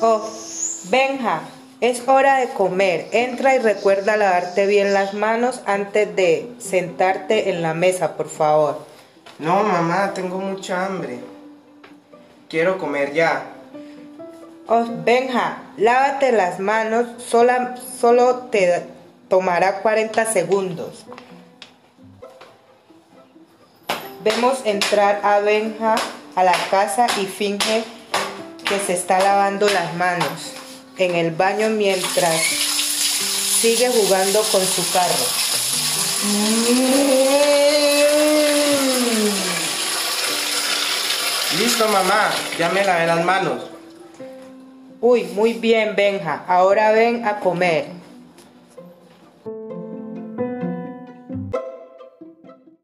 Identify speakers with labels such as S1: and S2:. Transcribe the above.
S1: Oh, Benja, es hora de comer. Entra y recuerda lavarte bien las manos antes de sentarte en la mesa, por favor.
S2: No, mamá, tengo mucha hambre. Quiero comer ya.
S1: Oh, Benja, lávate las manos, sola, solo te tomará 40 segundos. Vemos entrar a Benja a la casa y finge que se está lavando las manos en el baño mientras sigue jugando con su carro.
S2: Listo, mamá, ya me lavé las manos.
S1: Uy, muy bien, Benja. Ahora ven a comer.